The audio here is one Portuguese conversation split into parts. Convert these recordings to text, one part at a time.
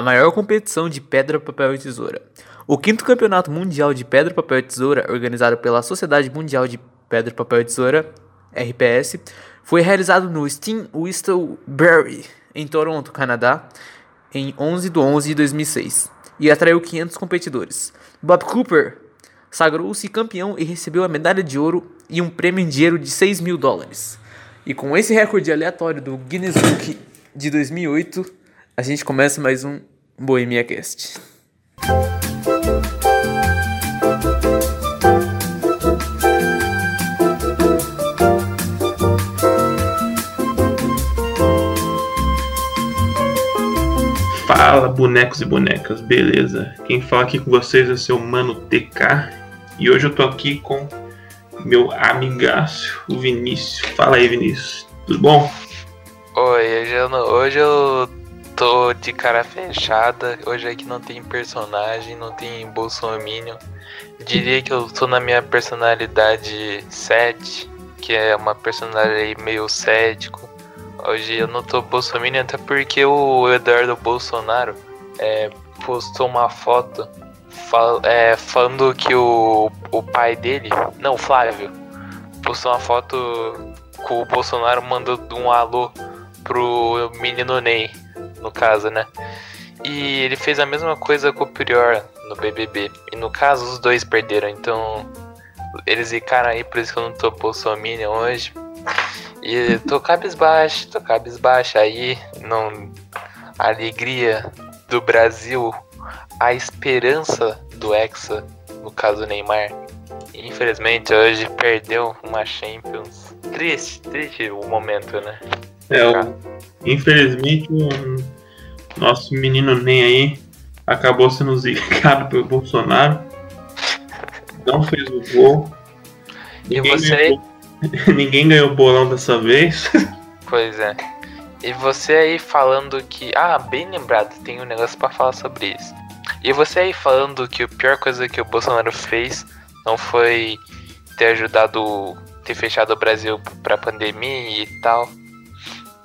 a maior competição de pedra, papel e tesoura. O quinto campeonato mundial de pedra, papel e tesoura, organizado pela Sociedade Mundial de Pedra, Papel e Tesoura, RPS, foi realizado no Steam Whistleberry, em Toronto, Canadá, em 11 de 11 de 2006, e atraiu 500 competidores. Bob Cooper sagrou-se campeão e recebeu a medalha de ouro e um prêmio em dinheiro de 6 mil dólares. E com esse recorde aleatório do Guinness Book de 2008, a gente começa mais um Bohemia Cast. Fala, bonecos e bonecas, beleza? Quem fala aqui com vocês é o seu mano TK e hoje eu tô aqui com meu amigaço, o Vinícius. Fala aí, Vinícius, tudo bom? Oi, hoje eu, não, hoje eu tô de cara fechada. Hoje aqui não tem personagem, não tem bolsominion. Diria que eu tô na minha personalidade 7, que é uma personalidade meio cético Hoje eu não tô bolsominion até porque o Eduardo Bolsonaro é, postou uma foto fal, é, falando que o, o pai dele, não, Flávio, postou uma foto com o Bolsonaro mandando um alô pro menino Ney, no caso, né? E ele fez a mesma coisa com o Prior no BBB. E no caso, os dois perderam. Então, eles ficaram aí, por isso que eu não tô bolsominion hoje. E tô cabisbaixo, tô cabisbaixo aí, não. A alegria do Brasil, a esperança do Hexa, no caso Neymar. Infelizmente hoje perdeu uma Champions. Triste, triste o momento, né? É, o, infelizmente o nosso menino Ney aí acabou sendo zicado pelo Bolsonaro. Não fez o gol. E você? Ninguém ganhou bolão dessa vez. Pois é. E você aí falando que. Ah, bem lembrado, tem um negócio para falar sobre isso. E você aí falando que a pior coisa que o Bolsonaro fez não foi ter ajudado, ter fechado o Brasil pra pandemia e tal.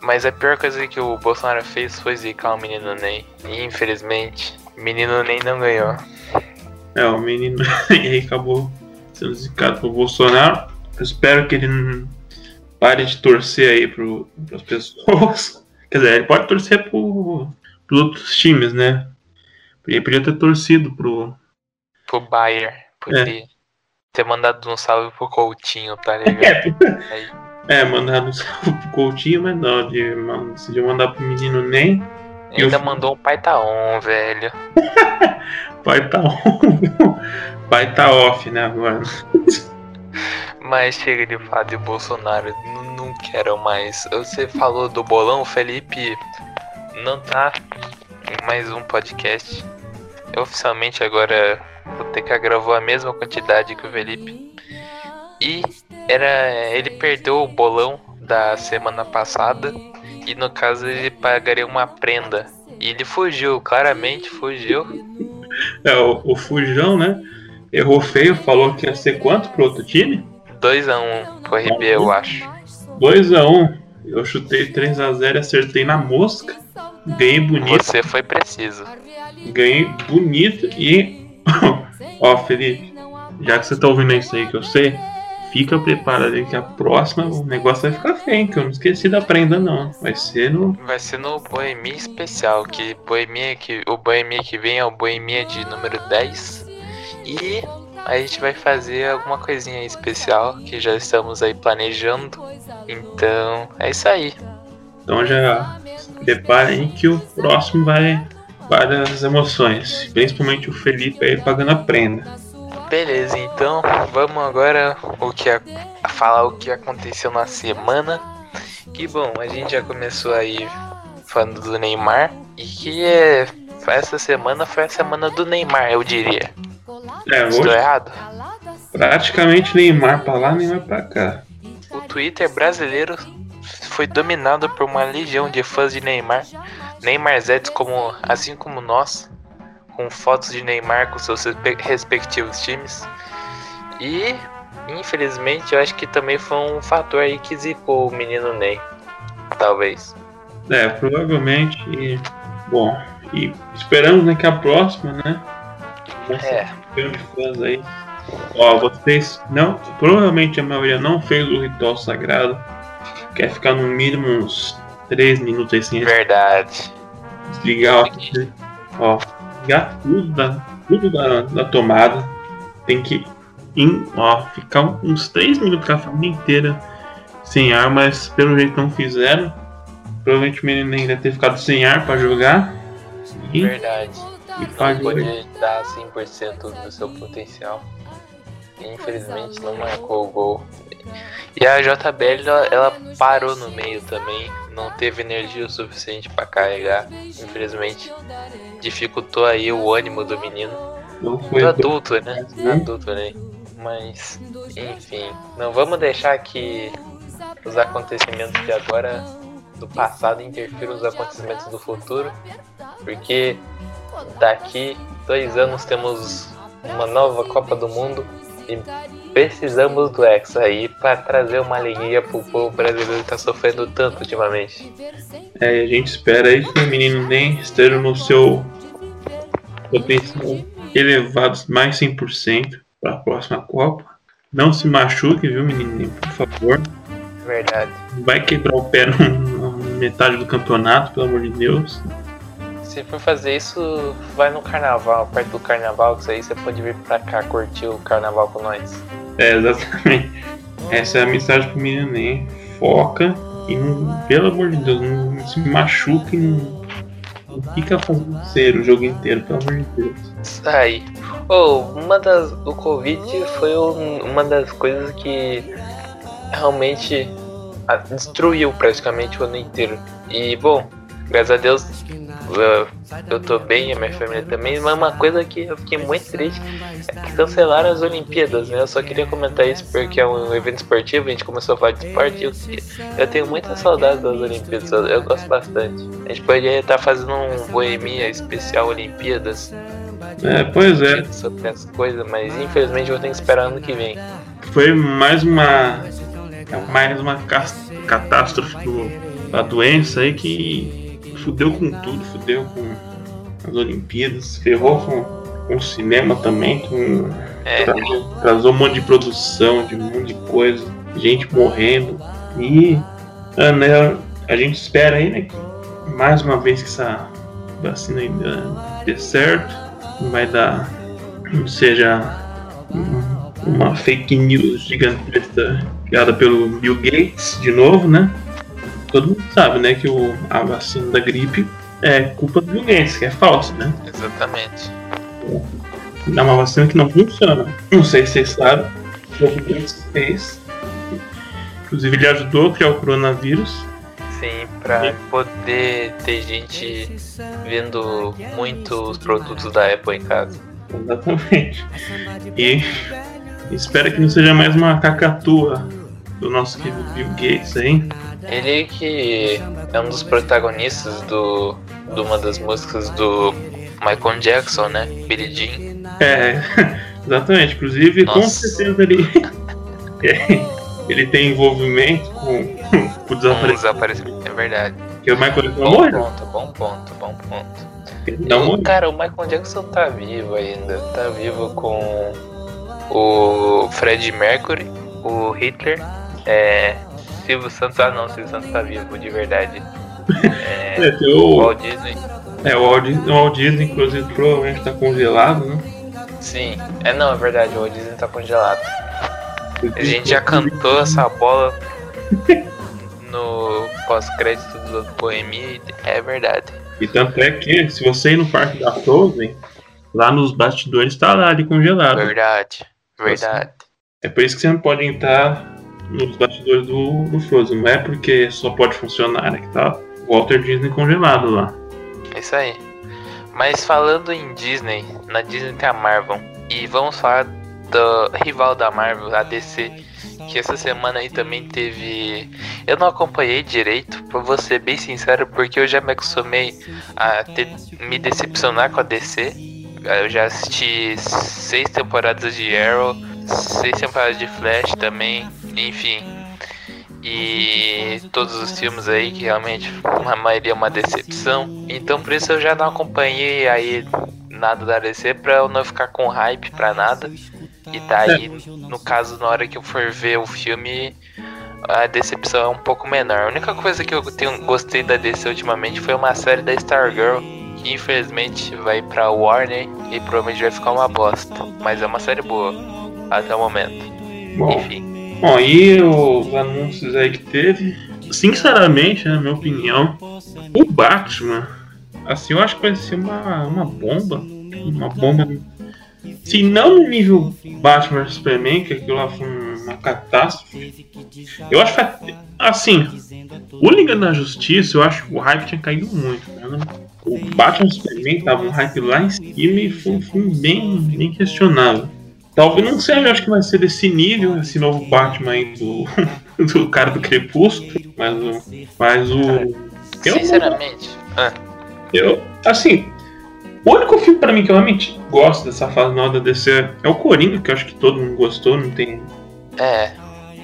Mas a pior coisa que o Bolsonaro fez foi zicar o menino Ney. E infelizmente, o menino Ney não ganhou. É, o menino Ney acabou sendo zicado pelo Bolsonaro. Eu espero que ele pare de torcer aí pro, pras pessoas. Quer dizer, ele pode torcer pro, pros outros times, né? Ele podia ter torcido pro. Pro Bayern. Podia é. ter mandado um salve pro Coutinho, tá ligado? É, é um salve pro Coutinho, mas não, de, de mandar pro menino nem. Ainda eu... mandou um pai tá on, velho. pai tá on. pai tá off, né, agora. Mas chega de falar de Bolsonaro, não, não quero mais. Você falou do bolão, Felipe não tá em mais um podcast. Eu oficialmente agora vou ter que gravar a mesma quantidade que o Felipe. E era ele perdeu o bolão da semana passada e no caso ele pagaria uma prenda. E ele fugiu, claramente fugiu. É, o, o Fujão, né? Errou feio, falou que ia ser quanto pro outro time? 2x1 pro RB, eu acho. 2x1. Eu chutei 3x0 e acertei na mosca. Ganhei bonito. Você foi preciso. Ganhei bonito e. Ó, Felipe, já que você tá ouvindo isso aí que eu sei, fica preparado aí que a próxima o negócio vai ficar feio, que eu não esqueci da prenda não. Vai ser no. Vai ser no Boemia especial, que Boemia que. O Boemia que vem é o Boemia de número 10. E a gente vai fazer alguma coisinha especial que já estamos aí planejando. Então, é isso aí. Então já preparem que o próximo vai várias emoções, principalmente o Felipe aí pagando a prenda. Beleza, então vamos agora o que a, a falar o que aconteceu na semana. Que bom, a gente já começou aí falando do Neymar e que é, essa semana foi a semana do Neymar, eu diria. É, Estou errado? Praticamente Neymar pra lá, Neymar pra cá. O Twitter brasileiro foi dominado por uma legião de fãs de Neymar. Neymar Zeds como, assim como nós, com fotos de Neymar com seus respectivos times. E, infelizmente, eu acho que também foi um fator aí que zicou o menino Ney. Talvez. É, provavelmente. Bom, E esperamos né, que a próxima, né? É. De fãs aí. Ó, vocês não. Provavelmente a maioria não fez o ritual sagrado. Quer ficar no mínimo uns 3 minutos aí sem Verdade. desligar ó, ó, ligar tudo da, tudo da, da tomada. Tem que em, ó, ficar uns 3 minutos com a família inteira sem ar, mas pelo jeito não fizeram. Provavelmente o menino ainda ter ficado sem ar pra jogar. E, Verdade. e poder dar 100% do seu potencial. Infelizmente não marcou o gol. E a JBL ela, ela parou no meio também. Não teve energia o suficiente pra carregar. Infelizmente dificultou aí o ânimo do menino. Não foi Do adulto, né? Uhum. Adulto, né? Mas, enfim, não vamos deixar que os acontecimentos de agora, do passado, interfiram nos acontecimentos do futuro, porque daqui dois anos temos uma nova Copa do Mundo e precisamos do Hexa aí para trazer uma alegria pro povo brasileiro que tá sofrendo tanto ultimamente. É, a gente espera aí que o menino nem esteja no seu potencial elevado mais 100% para a próxima Copa. Não se machuque, viu, menino? Por favor. Verdade. Não vai quebrar o pé na metade do campeonato, pelo amor de Deus. Se for fazer isso, vai no carnaval, perto do carnaval, que isso aí você pode vir pra cá curtir o carnaval com nós. É, exatamente. Essa é a mensagem pro menino nem. Foca e não, pelo amor de Deus, não, se machuque não fica fazendo ser o jogo inteiro, pelo amor de Deus. Aí. Oh, uma das. O Covid foi um- uma das coisas que realmente ah, destruiu praticamente o ano inteiro. E bom, graças a Deus eu, eu tô bem, a minha família também, mas uma coisa que eu fiquei muito triste é que cancelaram as Olimpíadas, né? Eu só queria comentar isso porque é um evento esportivo, a gente começou a falar de esporte eu, eu tenho muita saudade das Olimpíadas, eu, gosto bastante. A gente poderia estar fazendo um boemia especial Olimpíadas É, pois é. sobre as coisas, mas infelizmente eu vou ter que esperar ano que vem. Foi mais uma. Mais uma catástrofe do, da doença aí que fudeu com tudo, fudeu com as Olimpíadas, ferrou com, com o cinema também, com É, trazou um monte de produção, de um monte de coisa, gente morrendo. E ah, né, a gente espera aí, né, que mais uma vez que essa vacina ainda dê certo, não vai dar, não seja um- uma fake news gigantesca criada pelo Bill Gates de novo, né? Todo mundo sabe, né, que o, a vacina da gripe é culpa do Gates, que é falso, né? exatamente. É uma vacina que não funciona. Não sei se vocês sabem. O Gates fez. Inclusive ele ajudou a criar o coronavírus. Sim, pra poder ter gente vendo muitos produtos da Apple em casa. Exatamente. E espero que não seja mais uma cacatua do nosso querido Bill Gates aí. Ele que é um dos protagonistas do, de uma das músicas do Michael Jackson, né? Billie Jean. É, exatamente. Inclusive, com Nossa. certeza ele, ele tem envolvimento com, com o Um desaparecimento. desaparecimento, é verdade. Que o Michael Jackson Bom morreu. ponto, bom ponto, bom ponto. Ele não morreu. cara, o Michael Jackson tá vivo ainda. Tá vivo com o Fred Mercury, o Hitler, é. Silvio Santos, ah não, Silvio Santos tá vivo de verdade. É, É, o Walt Disney. é, o Walt Disney, o Walt Disney, inclusive, provavelmente tá congelado, né? Sim, é não, é verdade, o Walt Disney tá congelado. A gente já cantou essa bola no pós-crédito do Bohemia, é verdade. E tanto é que, se você ir no parque da Frozen, lá nos bastidores tá lá ali congelado. Verdade, verdade. É por isso que você não pode entrar nos bastidores do, do Frozen. Não é porque só pode funcionar, é que tá Walter Disney congelado lá. É isso aí. Mas falando em Disney, na Disney tem a Marvel. E vamos falar do rival da Marvel, a DC. Que essa semana aí também teve. Eu não acompanhei direito, pra vou ser bem sincero, porque eu já me acostumei a ter- me decepcionar com a DC. Eu já assisti seis temporadas de Arrow, seis temporadas de Flash também, enfim. E todos os filmes aí, que realmente a maioria é uma decepção. Então por isso eu já não acompanhei aí nada da DC pra eu não ficar com hype pra nada. E daí, no caso, na hora que eu for ver o filme, a decepção é um pouco menor. A única coisa que eu tenho, gostei da DC ultimamente foi uma série da Stargirl, que infelizmente vai pra Warner e provavelmente vai ficar uma bosta. Mas é uma série boa, até o momento. Bom, Enfim. Bom, e os anúncios aí que teve, sinceramente, na minha opinião, o Batman, assim, eu acho que vai ser uma, uma bomba. Uma bomba. Se não no nível Batman Superman, que aquilo lá foi uma catástrofe. Eu acho que, assim, o Liga da Justiça, eu acho que o hype tinha caído muito. Né? O Batman Superman tava um hype lá em cima e foi um bem, bem questionável. Talvez não seja, acho que vai ser desse nível, esse novo Batman aí do, do cara do Crepúsculo, mas o. Mas o. Eu, Sinceramente. Ah, eu, assim, o único filme pra mim que eu realmente gosto dessa fase nova da DC é o Coringa, que eu acho que todo mundo gostou, não tem. é,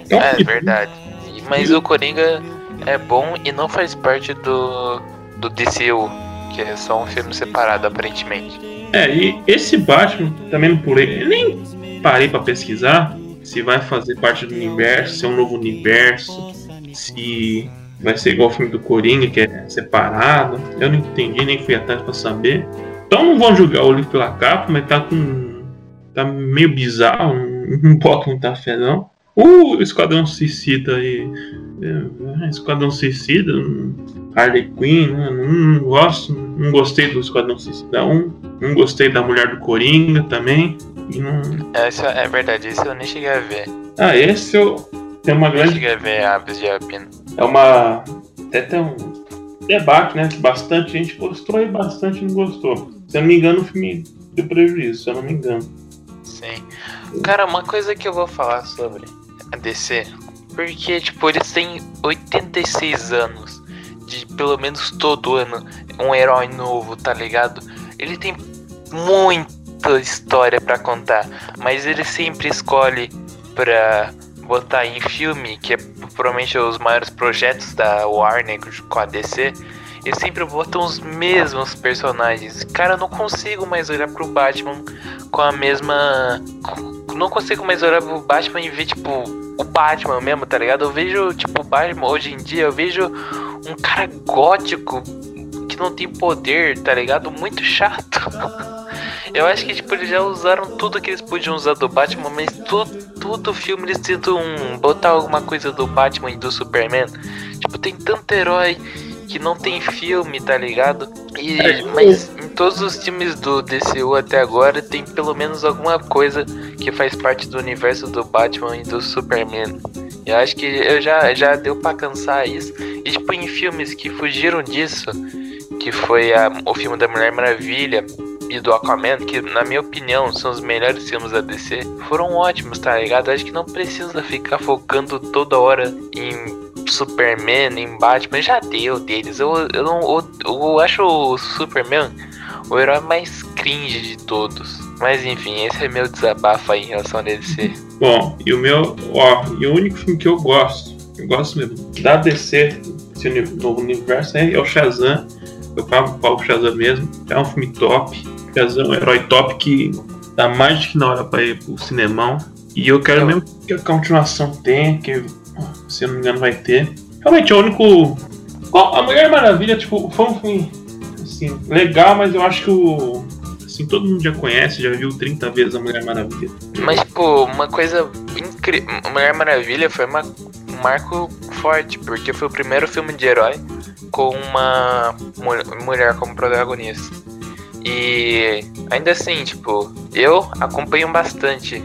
É um é verdade. E- Mas o Coringa é bom e não faz parte do, do DCU, que é só um filme separado aparentemente. É, e esse Batman também não pulei, nem parei pra pesquisar se vai fazer parte do universo, se é um novo universo, se vai ser igual o filme do Coringa, que é separado. Eu não entendi, nem fui atrás pra saber. Então não vão julgar o livro pela capa, mas tá com. tá meio bizarro, não, boto muita fé não. O Esquadrão Suicida aí. é, Esquadrão Suicida, Harley Quinn, né, não, não gosto, não gostei do Esquadrão Suicida 1, não gostei da Mulher do Coringa também. E não... Essa é verdade, isso eu nem cheguei a ver. Ah, esse eu tem uma Nem grande. cheguei a ver Aves de Rapina. É uma. Até tem um debate, né? que Bastante gente gostou e bastante não gostou. Se eu não me engano, o filme deu prejuízo, se eu não me engano. Sim. Cara, uma coisa que eu vou falar sobre a DC, porque, tipo, eles têm 86 anos, de pelo menos todo ano, um herói novo, tá ligado? Ele tem muita história pra contar, mas ele sempre escolhe pra botar em filme, que é provavelmente os maiores projetos da Warner com a DC, eles sempre botam os mesmos personagens. Cara, eu não consigo mais olhar pro Batman com a mesma. Não consigo mais olhar pro Batman e ver, tipo, o Batman mesmo, tá ligado? Eu vejo, tipo, o Batman hoje em dia, eu vejo um cara gótico que não tem poder, tá ligado? Muito chato. Eu acho que, tipo, eles já usaram tudo que eles podiam usar do Batman, mas tu, todo filme eles tentam botar alguma coisa do Batman e do Superman. Tipo, tem tanto herói que não tem filme, tá ligado? E, É, mas em todos os filmes do DCU até agora tem pelo menos alguma coisa que faz parte do universo do Batman e do Superman. Eu acho que eu já, já deu pra cansar isso. E tipo, em filmes que fugiram disso, que foi a- o filme da Mulher Maravilha e do Aquaman, que na minha opinião são os melhores filmes da DC, foram ótimos, tá ligado? Acho que não precisa ficar focando toda hora em Superman, em Batman, já deu deles. Eu, eu, não, eu, eu acho o Superman o herói mais cringe de todos. Mas enfim, esse é meu desabafo aí em relação a DC. Bom, e o meu, ó, e o único filme que eu gosto, eu gosto mesmo, da DC, novo universo, é, o Shazam. Eu pago pau pro Shazam mesmo. É um filme top. Shazam é um herói top que dá mais do que na hora pra ir pro cinemão. E eu quero Eu- mesmo que a continuação tenha, que se eu não me engano vai ter. Realmente é o único. A Mulher Maravilha, tipo, foi um filme assim, legal, mas eu acho que o. Assim, todo mundo já conhece, já viu 30 vezes a Mulher Maravilha. Mas, tipo, uma coisa incrível. Mulher Maravilha foi uma, um marco forte, porque foi o primeiro filme de herói com uma mu- mulher como protagonista. E ainda assim, tipo, eu acompanho bastante.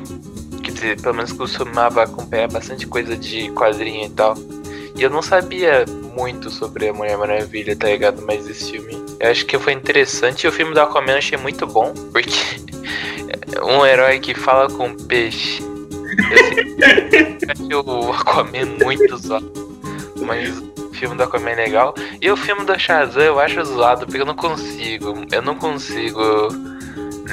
Quer dizer, pelo menos costumava acompanhar bastante coisa de quadrinho e tal. E eu não sabia muito sobre a Mulher Maravilha, tá ligado? Mas esse filme. Eu acho que foi interessante. E o filme do Aquaman eu achei muito bom, porque um herói que fala com peixe. Eu sempre achei o Aquaman muito zoado. Mas filme do Aquaman é legal. E o filme do Shazam eu acho zoado, porque eu não consigo. Eu não consigo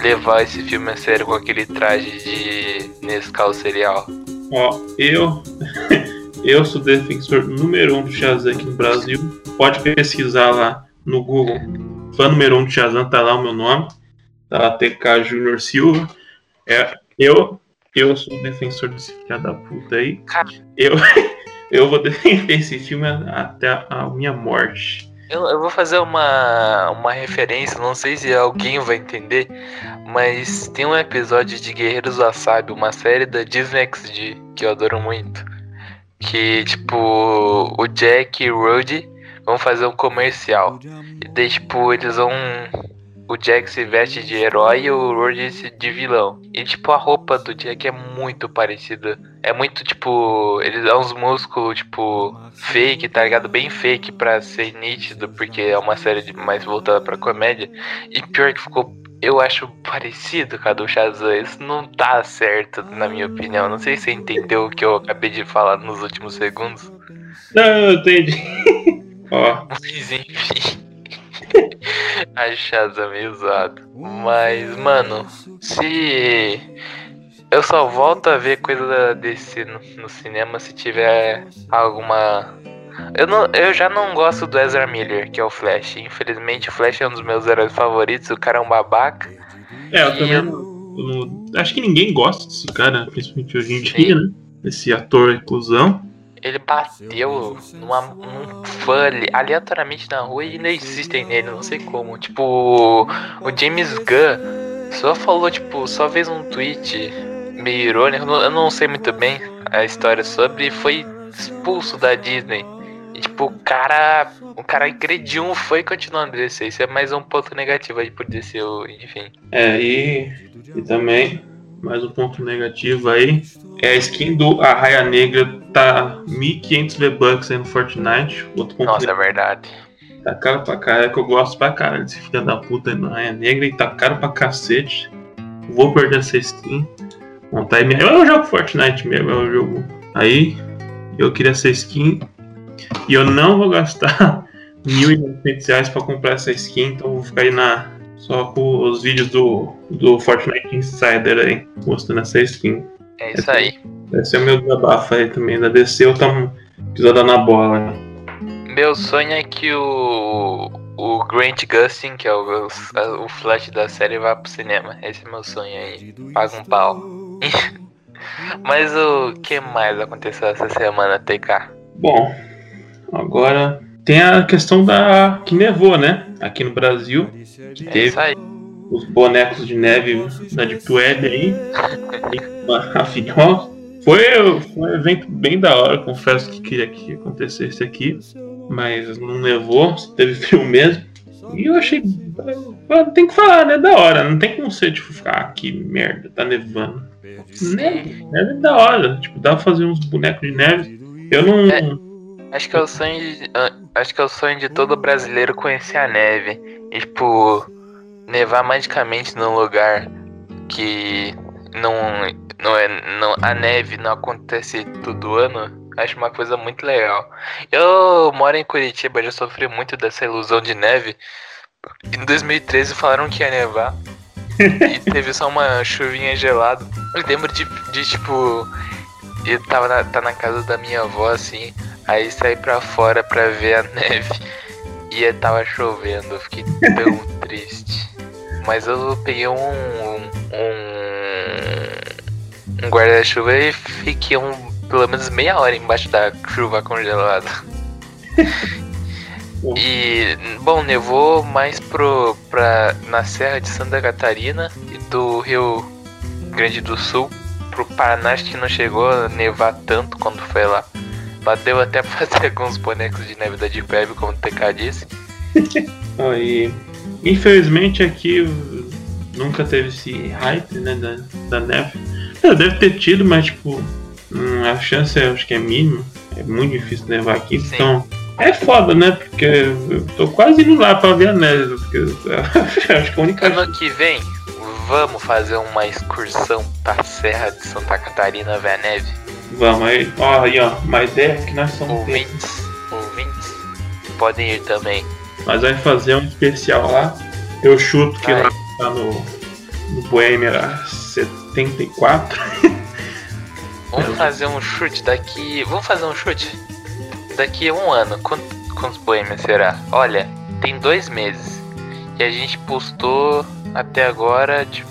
levar esse filme a sério com aquele traje de Nescau cereal. Ó, eu. Eu sou defensor número um do Shazam aqui no Brasil. Pode pesquisar lá no Google. Fã número um do Shazam, tá lá o meu nome. Tá lá TK Júnior Silva. É, eu, eu sou defensor desse filho da puta aí. Cara. Eu, eu vou defender esse filme até a minha morte. Eu, eu vou fazer uma, uma referência, não sei se alguém vai entender, mas tem um episódio de Guerreiros Wasabi, uma série da Disney XD, que eu adoro muito. Que, tipo, o Jack e o Rudy vão fazer um comercial. E daí, tipo, eles vão. O Jack se veste de herói e o Rudy de vilão. E, tipo, a roupa do Jack é muito parecida. É muito, tipo. Ele dá uns músculos, tipo, fake, tá ligado? Bem fake pra ser nítido, porque é uma série de- mais voltada pra comédia. E pior que ficou. Eu acho parecido com a do Shazam. Isso não tá certo, na minha opinião. Não sei se você entendeu o que eu acabei de falar nos últimos segundos. Não, eu entendi. Ó, Mas enfim. A Shazam meio zoado. Mas, mano, se. Eu só volto a ver coisa DC no, no cinema se tiver alguma. Eu, não, eu já não gosto do Ezra Miller, que é o Flash. Infelizmente, o Flash é um dos meus heróis favoritos. O cara é um babaca. é, eu também eu- não, eu não- Acho que ninguém gosta desse cara, principalmente hoje em Sim. dia, né? Esse ator reclusão. Ele bateu numa, num fã ali- aleatoriamente na rua e ainda insistem nele, não sei como. Tipo, o James Gunn só falou, tipo, só fez um tweet meio irônico, eu não- sei muito bem a história sobre, e foi expulso da Disney. E tipo, o cara. O cara agrediu um fã e continuou a descer. Isso é mais um ponto negativo aí por descer, o- enfim. É, e, e também, mais um ponto negativo aí, é a skin do Arraia Negra tá 1.500 V-Bucks aí no Fortnite. Outro ponto Nossa, é verdade. Tá caro pra caralho, é que eu gosto pra caralho desse filho da puta aí no Arraia Negra e tá caro pra cacete. Vou perder essa skin. Montar aí minha... Eu jogo Fortnite mesmo, é um jogo. Aí, eu queria essa skin e eu não vou gastar 1.900 reais pra comprar essa skin, então eu vou ficar aí na... só com os vídeos do, do Fortnite Insider aí, mostrando essa skin. É isso aí. Esse é o meu desabafo aí também. Da DC eu tamo pisando na bola. Meu sonho é que o, o Grant Gustin, que é o, o Flash da série, vá pro cinema. Esse é meu sonho aí. Paga um pau. Mas o que mais aconteceu essa semana, TK? Bom, agora tem a questão da que nevou, né? Aqui no Brasil, que É teve aí. os bonecos de neve da Deep Web aí. Afinal, foi, foi um evento bem da hora. Confesso que queria que acontecesse aqui, mas não nevou, só teve frio mesmo. E eu achei. Tem que falar, né? Da hora. Não tem como ser, tipo, ficar ah, que merda, tá nevando. Neve, neve é da hora. Tipo, dá pra fazer uns bonecos de neve. Eu não. É. Acho que é o sonho de, ah, acho que é o sonho de todo brasileiro conhecer a neve. E, tipo, nevar magicamente num lugar que não, não é. Não, a neve não acontece todo ano. Acho uma coisa muito legal. Eu moro em Curitiba, já sofri muito dessa ilusão de neve. Em 2013 falaram que ia nevar. e teve só uma chuvinha gelada. Eu lembro de, de tipo. Eu tava na, tá na casa da minha avó assim. Aí saí pra fora pra ver a neve. E tava chovendo. Eu fiquei tão triste. Mas eu peguei um. Um, um guarda-chuva e fiquei um, pelo menos meia hora embaixo da chuva congelada. E, bom, nevou mais pro, pra, na Serra de Santa Catarina e do Rio Grande do Sul pro Paraná, que não chegou a nevar tanto quando foi lá. Deu até pra fazer alguns bonecos de neve da Deep Web, como o TK disse. Aí, infelizmente aqui nunca teve esse hype, né, da, da neve. É, deve ter tido, mas tipo, hum, a chance eu acho que é mínima. É muito difícil nevar aqui, Sim. então é foda, né? Porque eu tô quase indo lá pra ver a neve, porque eu acho que a única Ano que vem, vamos fazer uma excursão pra Serra de Santa Catarina ver a neve. Vamos aí, ó, aí ó, uma ideia que nós somos Ouvintes, ouvintes, podem ir também. Mas vai fazer um especial lá. Eu chuto que lá tá no, no Boêmia 74. Vamos fazer um chute daqui. Vamos fazer um chute? Daqui a um ano. Quanto, quantos poemas será? Olha, tem dois meses. E a gente postou até agora, tipo,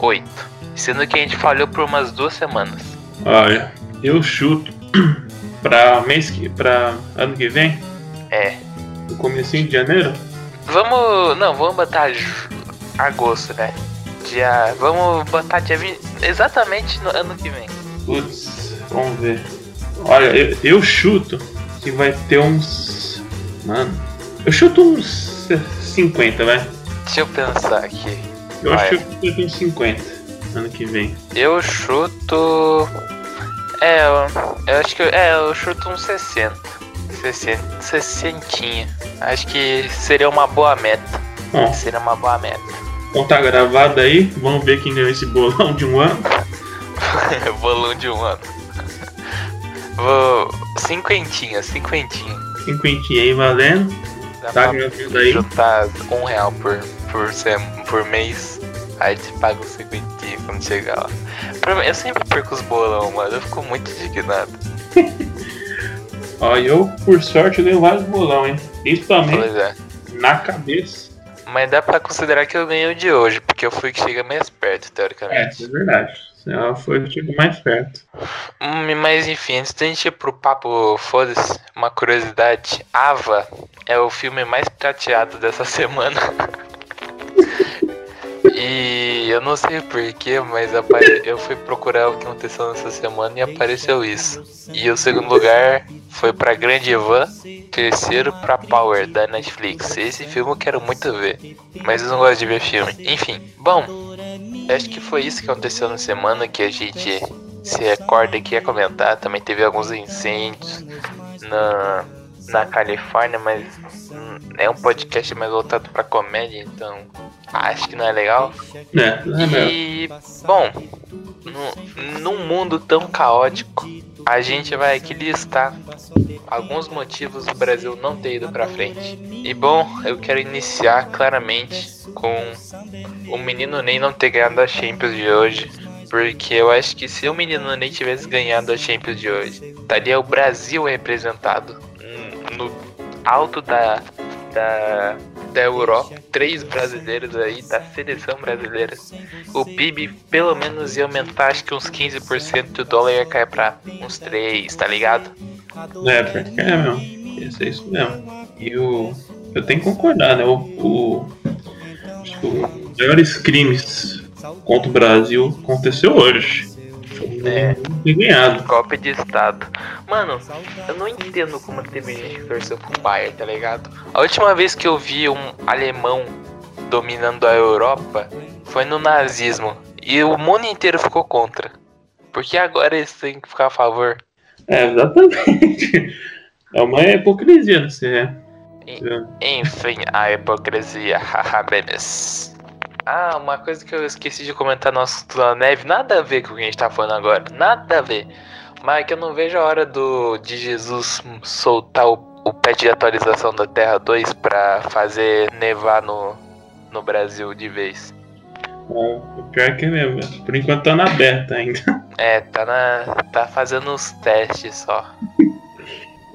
oito. Sendo que a gente falhou por umas duas semanas. Olha, eu chuto pra mês que. pra ano que vem, É. no comecinho de janeiro. Vamos. Não, vamos botar agosto, né? Dia. Vamos botar dia 20. Exatamente no ano que vem. Putz, vamos ver. Olha, eu, eu chuto que vai ter uns. Mano, eu chuto uns 50, vai. Deixa eu pensar aqui. Eu Vai. acho que vai ter uns 50 ano que vem. Eu chuto. É, eu, eu acho que. eu- É, eu chuto uns 60. 60. 60. Acho que seria uma boa meta. Bom, Seria uma boa meta. então tá gravado aí. Vamos ver quem ganhou esse bolão de um ano. Bolão de um ano. Vou. Cinquentinha, cinquentinha. 50 aí valendo. Dá Tá aí. juntar um real por, por, sem, por mês. Aí te paga os cinquentinha quando chegar lá. Mim, Eu sempre perco os bolão, mano. Eu fico muito indignado. Ó, eu, por sorte, eu ganhei vários bolão, hein? Principalmente Pois é. na cabeça. Mas dá pra considerar que eu ganhei o de hoje, porque eu fui que chega mais perto, É, teoricamente. isso é verdade. Ela foi o tipo mais perto. Hum, mas enfim, antes da gente ir pro papo, foda-se, uma curiosidade. Ava é o filme mais prateado dessa semana. Eu não sei porquê, mas apare... eu fui procurar o que aconteceu nessa semana e apareceu isso. E o segundo lugar foi pra Grande Evan, terceiro pra Power da Netflix. Esse filme eu quero muito ver, mas eu não gosto de ver filme. Enfim, bom, acho que foi isso que aconteceu na semana que a gente se recorda que ia comentar. Também teve alguns incêndios na, na Califórnia, mas hum, é um podcast mais voltado pra comédia, então acho que não é legal. É, não é. E, bom, no, num mundo tão caótico, a gente vai aqui listar alguns motivos do Brasil não ter ido pra frente. E, bom, eu quero iniciar claramente com o menino Ney não ter ganhado a Champions de hoje. Porque eu acho que se o menino Ney tivesse ganhado a Champions de hoje, estaria o Brasil representado alto da, da, da Europa. Três brasileiros aí, da seleção brasileira. O PIB pelo menos ia aumentar, acho que uns 15%. O dólar ia cair pra uns 3, tá ligado? É, pior que é mesmo. Isso é isso mesmo. E o. Eu tenho que concordar, né? O. o os maiores crimes contra o Brasil aconteceu hoje. É. Ter ganhado. Golpe de Estado. Mano, eu não entendo como teve gente que torceu pro Bayern, tá ligado? A última vez que eu vi um alemão dominando a Europa foi no nazismo. E o mundo inteiro ficou contra. Porque agora eles têm que ficar a favor. É, exatamente. É uma hipocrisia, né? Você é. Enfim, a hipocrisia, haha, memes. Ah, uma coisa que eu esqueci de comentar no assunto da neve, nada a ver com o que a gente tá falando agora, nada a ver. Mas é que eu não vejo a hora do de Jesus soltar o, o patch de atualização da Terra 2 pra fazer nevar no, no Brasil de vez. É, o pior que é mesmo. Por enquanto tá na aberta ainda. É, tá na. tá fazendo os testes só.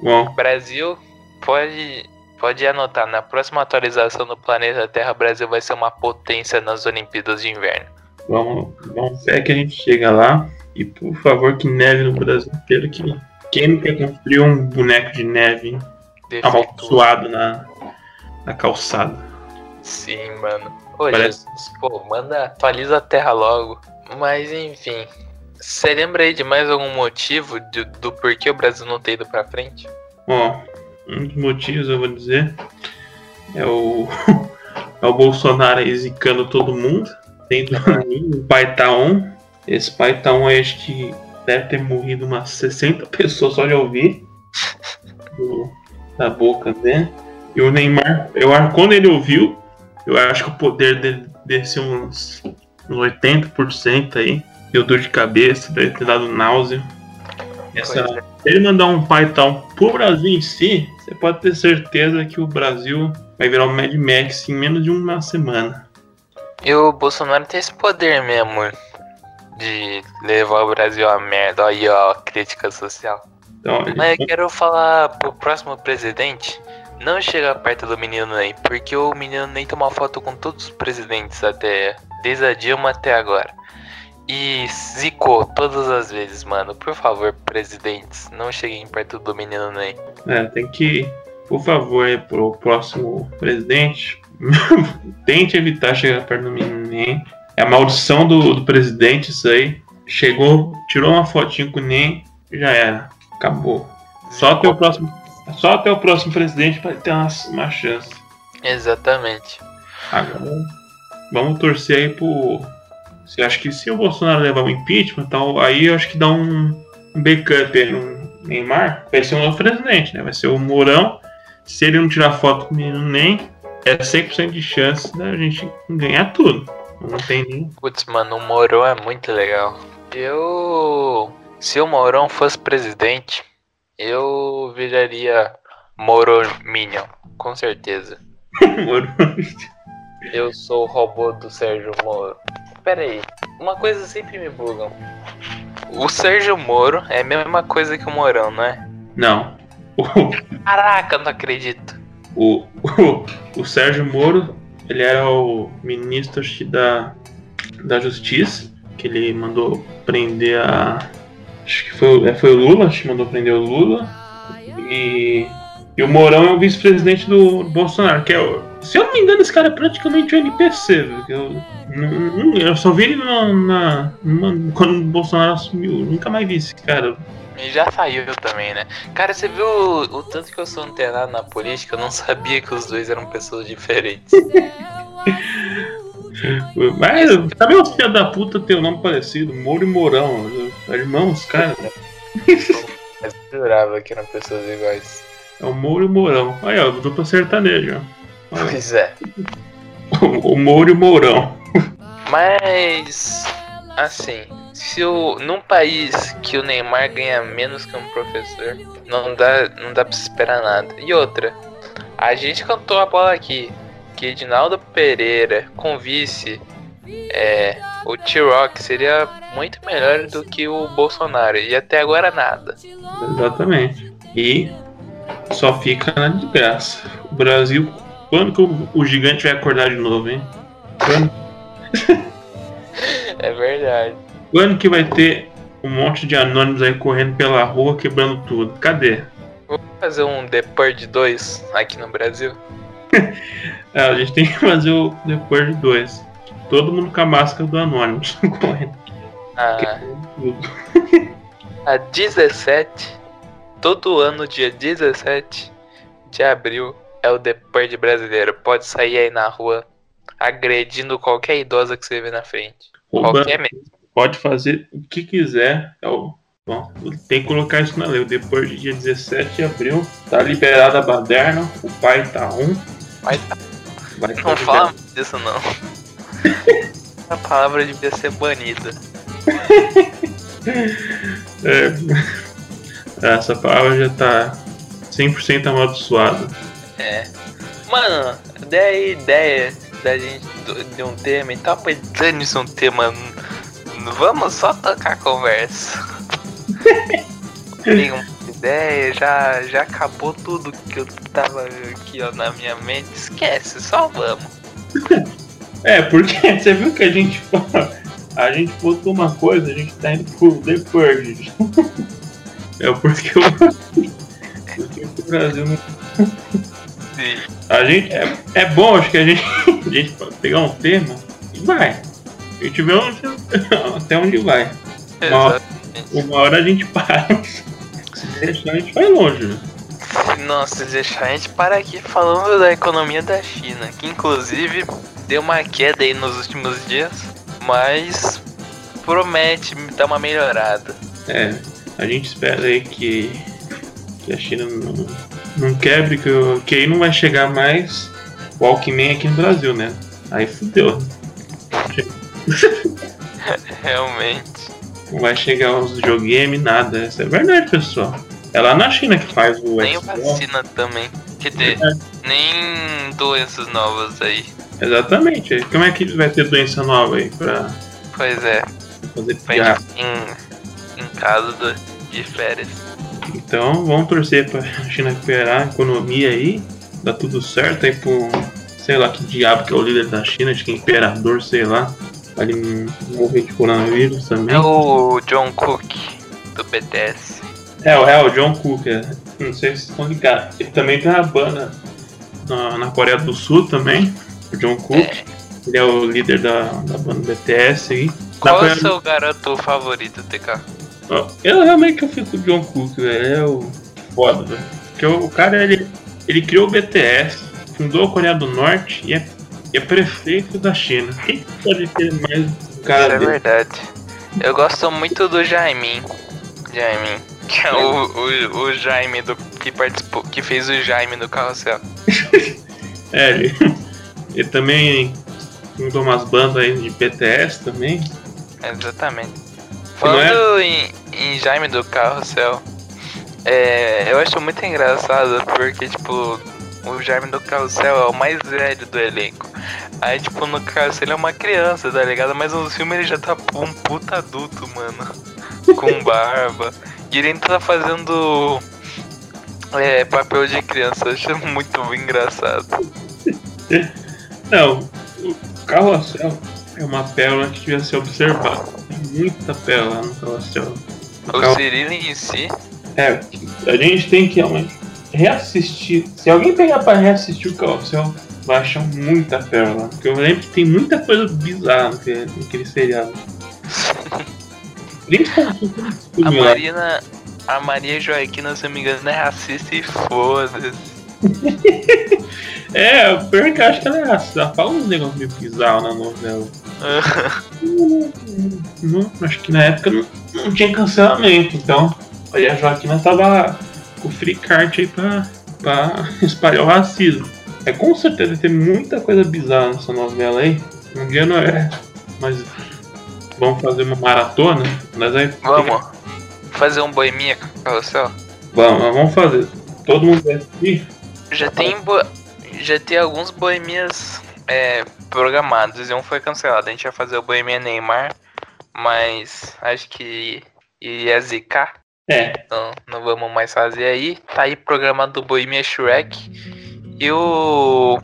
Bom, Brasil pode pode anotar, na próxima atualização do planeta Terra, o Brasil vai ser uma potência nas Olimpíadas de Inverno. vamos, vamos ver que a gente chega lá. E por favor, que neve no Brasil inteiro. Que quem não quer construir um boneco de neve amaldiçoado na, na calçada? Sim, mano. Ô, Parece- Jesus, pô, manda, atualiza a Terra logo. Mas enfim, você lembra aí de mais algum motivo de- do porquê o Brasil não ter ido pra frente? Ó, um dos motivos eu vou dizer é o, é o Bolsonaro aí zicando todo mundo. Tendo o pai tá on. Esse pai tá on aí acho que deve ter morrido umas 60 pessoas só de ouvir do- da boca dele. E o Neymar, eu acho quando ele ouviu, eu acho que o poder dele desceu uns, uns 80% aí. Deu dor de cabeça, deve ter dado náusea. Essa, é. Se ele mandar um Python pro Brasil em si, você pode ter certeza que o Brasil vai virar o Mad Max em menos de uma semana. E o Bolsonaro tem esse poder mesmo de levar o Brasil a merda. Aí, ó, crítica social. Então, Mas eu quero falar pro próximo presidente não chegar perto do menino Ney, porque o menino Ney tomou foto com todos os presidentes até, desde a Dilma até agora. E zicou todas as vezes, mano. Por favor, presidentes, não cheguem perto do menino Ney. é, tem que, por favor, aí, pro próximo presidente, tente evitar chegar perto do menino. É a maldição do, do presidente, isso aí. Chegou, tirou uma fotinho com o NEM, já era. Acabou. Só até o próximo, só até o próximo presidente para ter uma, uma chance. Exatamente. Agora, vamos torcer aí pro. Você acha que se o Bolsonaro levar o impeachment, tal, aí eu acho que dá um, backup aí no Neymar. Vai ser um novo presidente, né? Vai ser o Mourão. Se ele não tirar foto com o menino nem, é 100% de chance da gente ganhar tudo. Não tem nem. Putz, mano, o Mourão é muito legal. Eu. Se o Mourão fosse presidente, eu viraria Minion, com certeza. Mourão. Eu sou o robô do Sérgio Moro. Pera aí, uma coisa sempre me bugam. O Sérgio Moro é a mesma coisa que o Mourão, não é? Não. O, Caraca, não acredito. o, o, o Sérgio Moro, ele era o ministro acho que, da, da Justiça, que ele mandou prender a. Acho que foi, o- é, foi o Lula, acho que mandou prender o Lula. E, e o Mourão é o vice-presidente do Bolsonaro, que é o. Se eu não me engano, esse cara é praticamente um NPC, que Eu, eu só vi ele na, na- numa- quando o Bolsonaro assumiu. Nunca mais vi esse cara. E já saiu também, né? Cara, você viu o, o tanto que eu sou antenado na política? Eu não sabia que os dois eram pessoas diferentes. Mas também os filhos da puta tem o nome parecido, Mouro e Mourão. Irmãos, cara. Mas eu jurava que eram pessoas iguais. É o Mouro e o Mourão. Aí, ó, dupla sertaneja. Pois é. O, o Mouro e o Mourão. Mas, assim, se o, num país que o Neymar ganha menos que um professor, não dá, não dá pra se esperar nada. E outra, a gente cantou a bola aqui, que Edinaldo Pereira com vice, é, o T-Rock seria muito melhor do que o Bolsonaro, e até agora nada. Exatamente. E só fica na desgraça. O Brasil, quando que o, gigante vai acordar de novo, hein? Quando, É verdade. quando que vai ter um monte de anônimos aí correndo pela rua, quebrando tudo? Cadê? Vou fazer um The Purge 2 aqui no Brasil. É, a gente tem que fazer o depois de dois. Todo mundo com a máscara do Anonymous correndo. Ah, tudo. a 17, todo ano, dia 17 de abril, é o The Purge brasileiro. Pode sair aí na rua agredindo qualquer idosa que você vê na frente. Roubando. Qualquer mesmo. Pode fazer o que quiser. É o, bom, tem que colocar isso na lei. Depois do dia 17 de abril, tá liberada a baderna, o pai tá um. Mas Vai não tá fala disso não. A palavra devia ser banida. É, essa palavra já tá 100% amaldiçoada. É. Mano, dê aí ideia da gente de um tema e tal, mas dane-se um tema. Vamos só tocar a conversa. Tem uma ideia, já, já acabou tudo que eu tava aqui ó, na minha mente. Esquece, só vamos. É, porque você viu que a gente a gente botou uma coisa, a gente tá indo pro The Purge. É porque o, porque o Brasil não A gente, é, é bom, acho que a gente, a gente pode pegar um tema e vai. A gente vê onde, até onde vai. Nossa. Exatamente. Uma hora a gente para. Se deixar, a gente vai longe. né? Nossa, se deixar a gente para aqui falando da economia da China, que inclusive deu uma queda aí nos últimos dias, mas promete dar uma melhorada. É, a gente espera aí que, que a China não, não quebre, que, que aí não vai chegar mais o Walkman aqui no Brasil, né? Aí fudeu. Realmente. Não vai chegar os videogame, nada. Isso é verdade, pessoal. É lá na China que faz o Nem Xbox. vacina também. Quer dizer, nem doenças novas aí. Exatamente. Como é que vai ter doença nova aí? Pra... Pois é. Fazer piada. em, em casa do- de férias. Então vamos torcer pra China recuperar a economia aí. Dá tudo certo aí pro. Sei lá que diabo que é o líder da China, acho que é imperador, sei lá. Pra ele morrer de coronavírus também. É o John Cook do BTS. É, é o John Cook, é. não sei se vocês estão ligados. Ele também tem uma banda na, na Coreia do Sul também, o John Cook. É. Ele é o líder da, da banda BTS aí. Qual é o seu garoto favorito, TK? Eu realmente eu fico com o John Cook, velho. Ele é o foda, velho. Porque o, cara, ele, ele criou o BTS, fundou a Coreia do Norte e é, é prefeito da China. Quem pode ter mais um Isso cara é dele? verdade. Eu gosto muito do Jaimin. Jaimin. Que é o, o, o Jaime do, que participou, que fez o Jaime no carrossel. É, ele, ele também fundou umas bandas aí de BTS também. Exatamente. Não é? Falando em, em Jaime do Carrossel, é, eu acho muito engraçado porque, tipo, o Jaime do Carrossel é o mais velho do elenco. Aí, tipo, no Carrossel ele é uma criança, tá ligado? Mas no filme ele já tá um puta adulto, mano. Com barba. E ele ainda tá fazendo é, papel de criança. Eu acho muito engraçado. Não, o carrossel é uma pérola que devia ser observada. Tem muita pérola no carrossel. O Cirilo em si, É, a gente tem que realmente reassistir. Se alguém pegar pra reassistir o carrossel, vai achar muita pérola. Porque eu lembro que tem muita coisa bizarra naquele, naquele seriado. A lá. Marina. A Maria Joaquina, se eu não me engano, é racista e foda-se. É, pior que eu acho que ela é racista. Ela fala uns negócios meio bizarros na novela. Não, não, acho que na época não, não tinha cancelamento, então aí a Joaquina tava com o free card aí pra, pra espalhar o racismo. É com certeza tem muita coisa bizarra nessa novela aí. Um dia não é. Mas vamos fazer uma maratona. Nós aí Vamos fazer um o carrossel? Vamos, vamos fazer. Todo mundo vai assistir? Já tem, bo... já tem alguns boemias é, programados e um foi cancelado. A gente ia fazer o boemia Neymar, mas acho que ia zicar. É. Então não vamos mais fazer aí. Tá aí programado o boemia Shrek e o,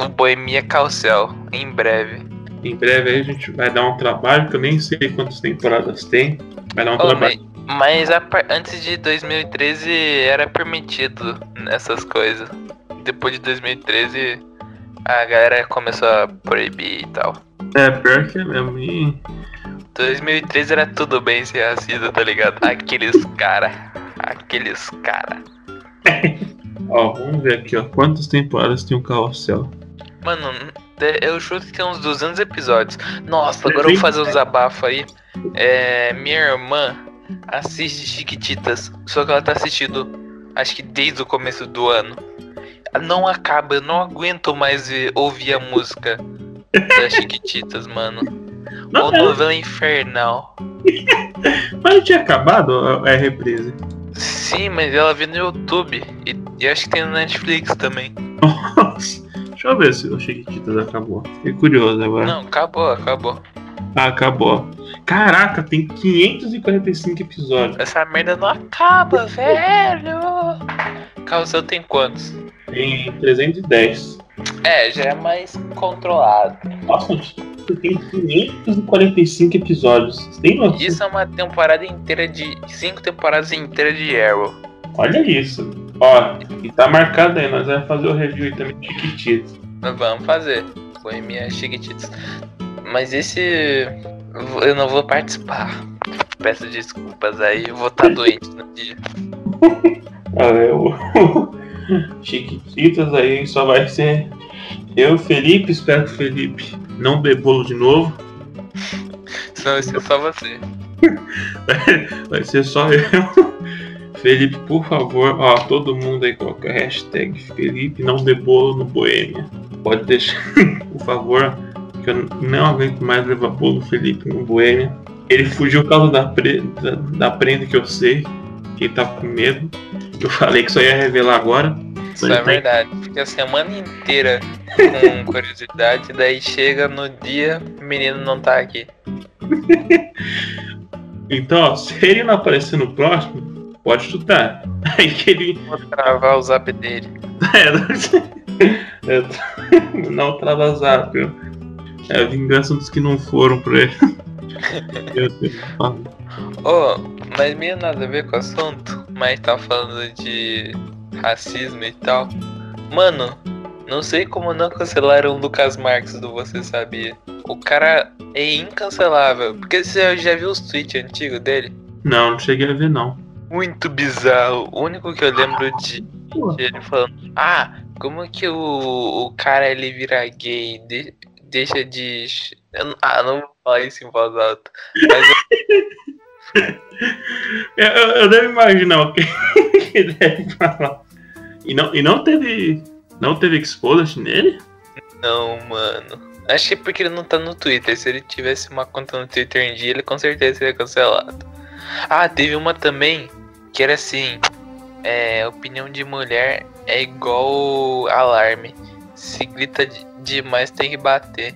o boemia Carrossel em breve. Em breve aí a gente vai dar um trabalho, que eu nem sei quantas temporadas tem. Vai dar um Oh, trabalho. mas antes de 2013 era permitido essas coisas. Depois de 2013 a galera começou a proibir e tal. É, pior que é mesmo. E 2013 era tudo bem ser racista, tá ligado? Aqueles cara. Aqueles cara. Ó, vamos ver aqui, ó. Quantas temporadas tem o Carrossel? Mano, eu chuto que tem uns 200 episódios. Nossa, agora eu vou fazer um desabafo aí. É, minha irmã assiste Chiquititas, só que ela tá assistindo, acho que desde o começo do ano. Não acaba, eu não aguento mais ver- ouvir a música das Chiquititas, mano. Não, Ou é, novela infernal. mas não tinha acabado a a reprise. Sim, mas ela vê no YouTube. E, e acho que tem no Netflix também. Nossa. Deixa eu ver se o Chiquititas acabou. Fiquei curioso agora. Não, acabou, acabou. Ah, acabou. Caraca, tem 545 episódios. Essa merda não acaba, velho. Carrossel tem quantos? Tem 310. É, já é mais controlado. Nossa, tem 545 episódios. Vocês têm noção? Isso é uma temporada inteira de. cinco temporadas inteiras de Arrow. Olha isso. Ó, e tá marcado aí. Nós vamos fazer o review aí também de Chiquititas. Nós Vamos fazer. Boemia Chiquititas. Mas esse. Eu não vou participar. Peço desculpas aí, eu vou estar doente no dia. Ah, o Chiquititas aí só vai ser eu, Felipe. Espero que o Felipe não dê bolo de novo. Senão vai ser só você. Vai ser só eu. Felipe, por favor, ó, todo mundo aí coloca a hashtag Felipe não dê bolo no Boêmia. Pode deixar, por favor, que eu não aguento mais levar do Felipe no Boêmia. Ele fugiu por causa da, pre, da, da prenda que eu sei, que ele tá com medo. Eu falei que só ia revelar agora. Isso é tá- verdade. Fica a semana inteira com curiosidade, daí chega no dia, o menino não tá aqui. então, ó, se ele não aparecer no próximo, pode chutar. Aí que ele. Vou travar o zap dele. É, é, não trava zap. É a vingança dos que não foram pra ele. Ô, mas meio nada a ver com o assunto, mas tá falando de racismo e tal. Mano, não sei como não cancelaram o Lucas Marques do Você Sabia. O cara é incancelável. Porque você já viu os tweets antigos dele? Não, não cheguei a ver não. Muito bizarro. O único que eu lembro de, de ele falando: Ah, como que o, o cara ele vira gay? De- deixa de. ah, não vou falar isso em voz alta. Mas eu- Eu, devo imaginar o que que ele deve falar. E não, e não teve. Não teve exposed nele? não, mano. Acho que é porque ele não tá no Twitter. Se ele tivesse uma conta no Twitter em dia, ele com certeza seria cancelado. Ah, teve uma também que era assim: é, opinião de mulher é igual alarme. Se grita de- demais, tem que bater.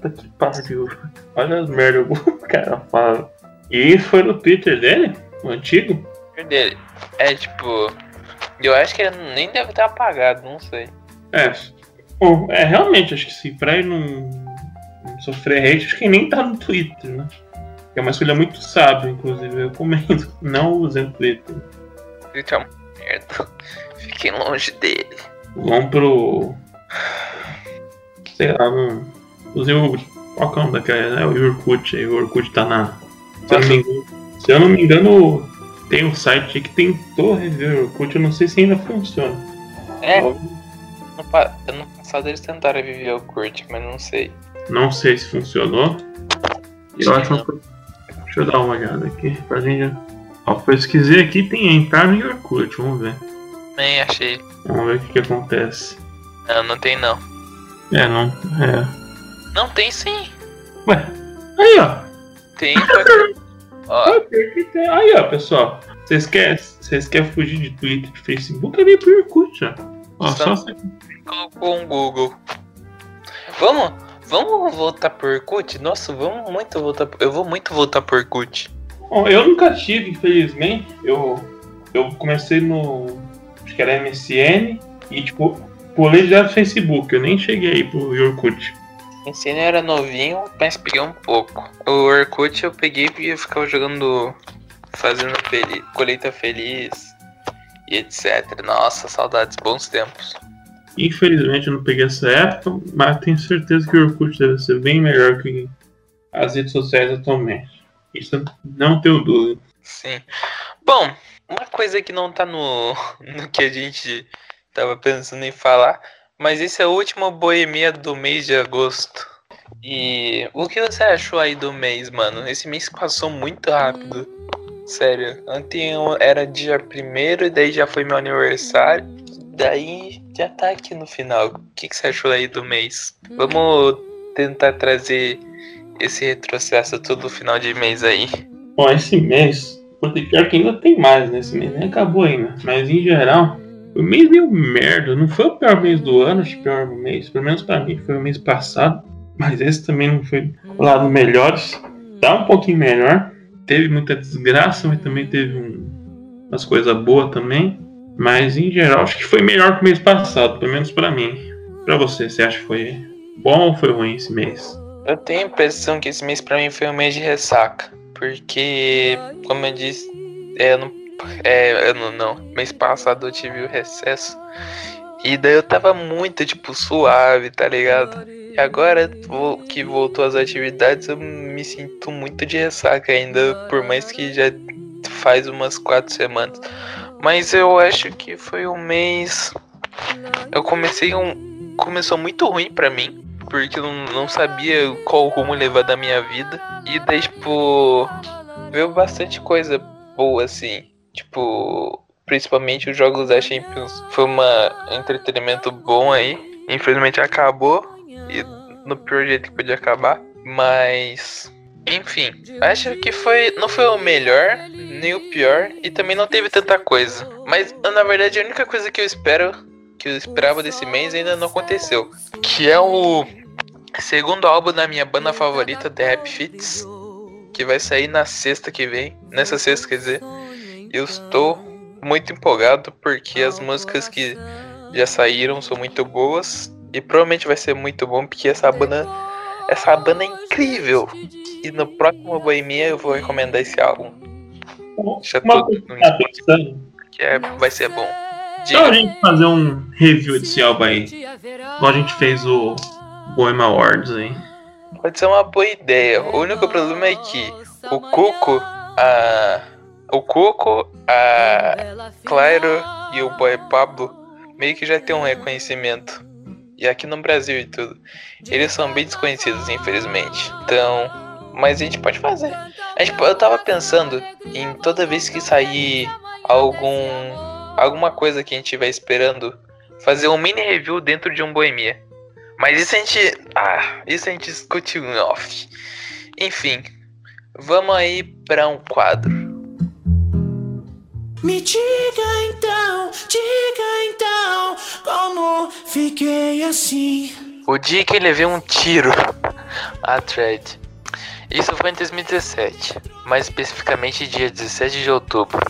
Puta que pariu. Olha as merdas que o cara fala. E isso foi no Twitter dele? O antigo? dele. É tipo. Eu acho que ele nem deve ter apagado, não sei. É. Bom, é realmente, acho que se pra ele não, não sofrer hate, acho que nem tá no Twitter, né? É uma escolha muito sábia, inclusive, eu recomendo. Não usem o Twitter. Ele é uma merda. Fiquem longe dele. Vão pro. Sei lá, não. Usem o. Qual que é o nome daquela? É o Orkut aí. O Orkut tá na. Se eu não me engano, se eu não me engano tem um site que tentou rever o Orkut, eu não sei se ainda funciona. É, no, pa- ano passado eles tentaram viver o Kurt, mas não sei. Não sei se funcionou. Eu acho coisa. Deixa eu dar uma olhada aqui pra gente. Ó, pesquisei aqui, tem entrar no Orkut, vamos ver. Nem achei. Vamos ver o que, que acontece. Não, não tem não. É, não. É. Não tem sim. Ué. Aí, ó. Tem. Ó. Aí, ó, pessoal. Vocês querem, vocês querem fugir de Twitter, de Facebook, é meio pro Orkut, ó. Ó, só você. colocou um Google. Vamos, vamos voltar por Orkut? Nossa, vamos muito voltar. Eu vou muito voltar por Orkut. Bom, eu nunca tive, infelizmente. Eu, eu comecei no. Acho que era MSN e, tipo, pulei já no Facebook. Eu nem cheguei aí pro Orkut. Ensino era novinho, mas peguei um pouco. O Orkut eu peguei e eu ficava jogando. Fazendo feliz, colheita feliz e etc. Nossa, saudades, bons tempos. Infelizmente eu não peguei essa época, mas tenho certeza que o Orkut deve ser bem melhor que as redes sociais atualmente. Isso não tenho dúvida. Sim. Bom, uma coisa que não tá no, no que a gente tava pensando em falar, mas esse é o último boemia do mês de agosto. E o que você achou aí do mês, mano? Esse mês passou muito rápido. Sério, ontem era dia primeiro e daí já foi meu aniversário. Daí já tá aqui no final. O que, que você achou aí do mês? Vamos tentar trazer esse retrocesso todo final de mês aí. Bom, esse mês, porque pior que ainda tem mais nesse mês, nem acabou ainda. Mas em geral, o mês meio merda. Não foi o pior mês do ano, o pior mês. Pelo menos pra mim foi o mês passado. Mas esse também não foi lá no melhores. Tá um pouquinho melhor. Teve muita desgraça, mas também teve um- umas coisas boas também. Mas em geral, acho que foi melhor que o mês passado, pelo menos pra mim. Pra você, você acha que foi bom ou foi ruim esse mês? Eu tenho a impressão que esse mês pra mim foi um mês de ressaca. Porque, como eu disse, é, não, é, eu não, não. Mês passado eu tive o recesso. E daí eu tava muito, tipo, suave, tá ligado? E agora que voltou às atividades, eu me sinto muito de ressaca ainda, por mais que já faz umas quatro semanas. Mas eu acho que foi um mês. Eu comecei um. Começou muito ruim pra mim porque eu não, sabia qual rumo levar da minha vida. E daí, tipo, veio bastante coisa boa, assim. Tipo, principalmente os jogos da Champions. Foi um entretenimento bom aí. Infelizmente acabou. E no pior jeito que podia acabar. Mas. Enfim, acho que foi. Não foi o melhor, nem o pior. E também não teve tanta coisa. Mas na verdade a única coisa que eu espero. Que eu esperava desse mês ainda não aconteceu. Que é o segundo álbum da minha banda favorita, The Happy Fits, que vai sair na sexta que vem. Nessa sexta, quer dizer. Eu estou muito empolgado porque as músicas que já saíram são muito boas e provavelmente vai ser muito bom porque essa banda essa banda é incrível. E no próximo Boemia eu vou recomendar esse álbum. Deixa Uma tudo coisa no que tá pensando, que é, vai ser bom. Então a Diga. gente fazer um review desse álbum aí. Igual a gente fez o Bohemian Awards aí. Pode ser uma boa ideia. O único problema é que o Cuco, a. O Cuco, a Clairo e o Boy Pablo meio que já tem um reconhecimento. E aqui no Brasil e tudo. Eles são bem desconhecidos, infelizmente. Então. Mas a gente pode fazer. Gente, eu tava pensando em toda vez que sair algum. alguma coisa que a gente estiver esperando, fazer um mini review dentro de um Boemia. Mas isso a gente. Ah, isso a gente discute em off. Enfim, vamos aí pra um quadro. Me diga então, diga então, como fiquei assim. O dia que ele levei um tiro. A thread. Isso foi em 2017, mais especificamente dia 17 de outubro.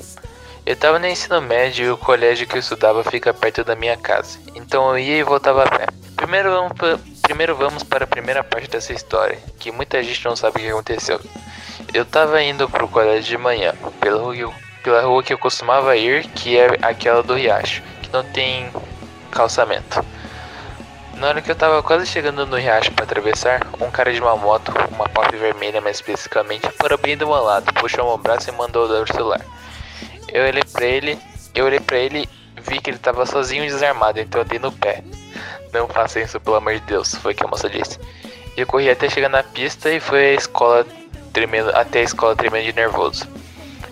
Eu tava no ensino médio e o colégio que eu estudava fica perto da minha casa, então eu ia e voltava a pé. Primeiro vamos, pa- primeiro vamos para a primeira parte dessa história, que muita gente não sabe o que aconteceu. Eu tava indo pro colégio de manhã, pela rua, pela rua que eu costumava ir, que é aquela do Riacho, que não tem calçamento. Na hora que eu tava quase chegando no riacho para atravessar, um cara de uma moto, uma pop vermelha mais especificamente, parou bem do meu lado, puxou meu braço e mandou dar o celular. Eu olhei pra ele, eu olhei pra ele, vi que ele tava sozinho e desarmado, então eu dei no pé. Não faça isso, pelo amor de Deus, foi o que a moça disse. Eu corri até chegar na pista e fui à escola tremendo, até a escola tremendo de nervoso.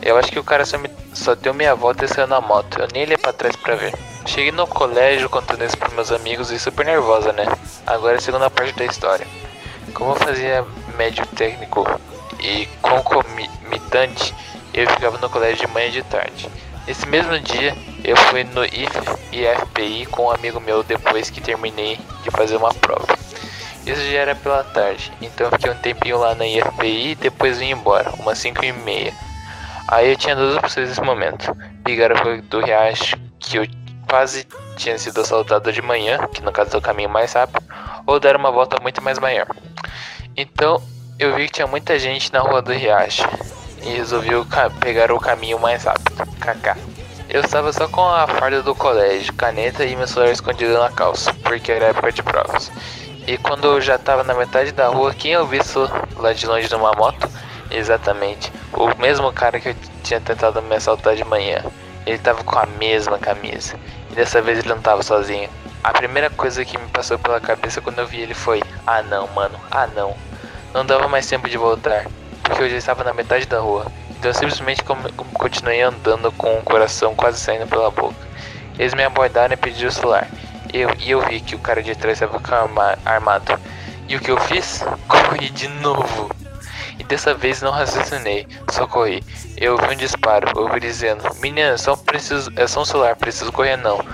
Eu acho que o cara só, me, só deu meia volta e saiu na moto. Eu nem olhei pra trás pra ver. Cheguei no colégio contando isso pros meus amigos e super nervosa, né? Agora é a segunda parte da história. Como eu fazia médio técnico e concomitante, eu ficava no colégio de manhã e de tarde. Nesse mesmo dia, eu fui no IF e FPI com um amigo meu depois que terminei de fazer uma prova. Isso já era pela tarde, então eu fiquei um tempinho lá na IFPI e depois vim embora, umas 5 e meia. Aí eu tinha duas opções nesse momento. Pegar rua do Riacho, que eu quase tinha sido assaltado de manhã, que no caso é o caminho mais rápido, ou dar uma volta muito mais maior. Então eu vi que tinha muita gente na rua do Riacho e resolvi o pegar o caminho mais rápido. KK. Eu estava só com a farda do colégio, caneta e meu celular escondido na calça, porque era época de provas. E quando eu já estava na metade da rua, quem eu vi lá de longe numa moto? Exatamente, o mesmo cara que eu tinha tentado me assaltar de manhã. Ele tava com a mesma camisa. E dessa vez ele não tava sozinho. A primeira coisa que me passou pela cabeça quando eu vi ele foi: Ah não, mano, ah não. Não dava mais tempo de voltar, porque eu já estava na metade da rua. Então eu simplesmente continuei andando com o coração quase saindo pela boca. Eles me abordaram e pediram o celular. Eu, e eu vi que o cara de trás estava armado. E o que eu fiz? Corri de novo. E dessa vez não raciocinei, só corri. Eu ouvi um disparo, ouvi dizendo: Menina, só preciso, é só um celular, preciso correr não.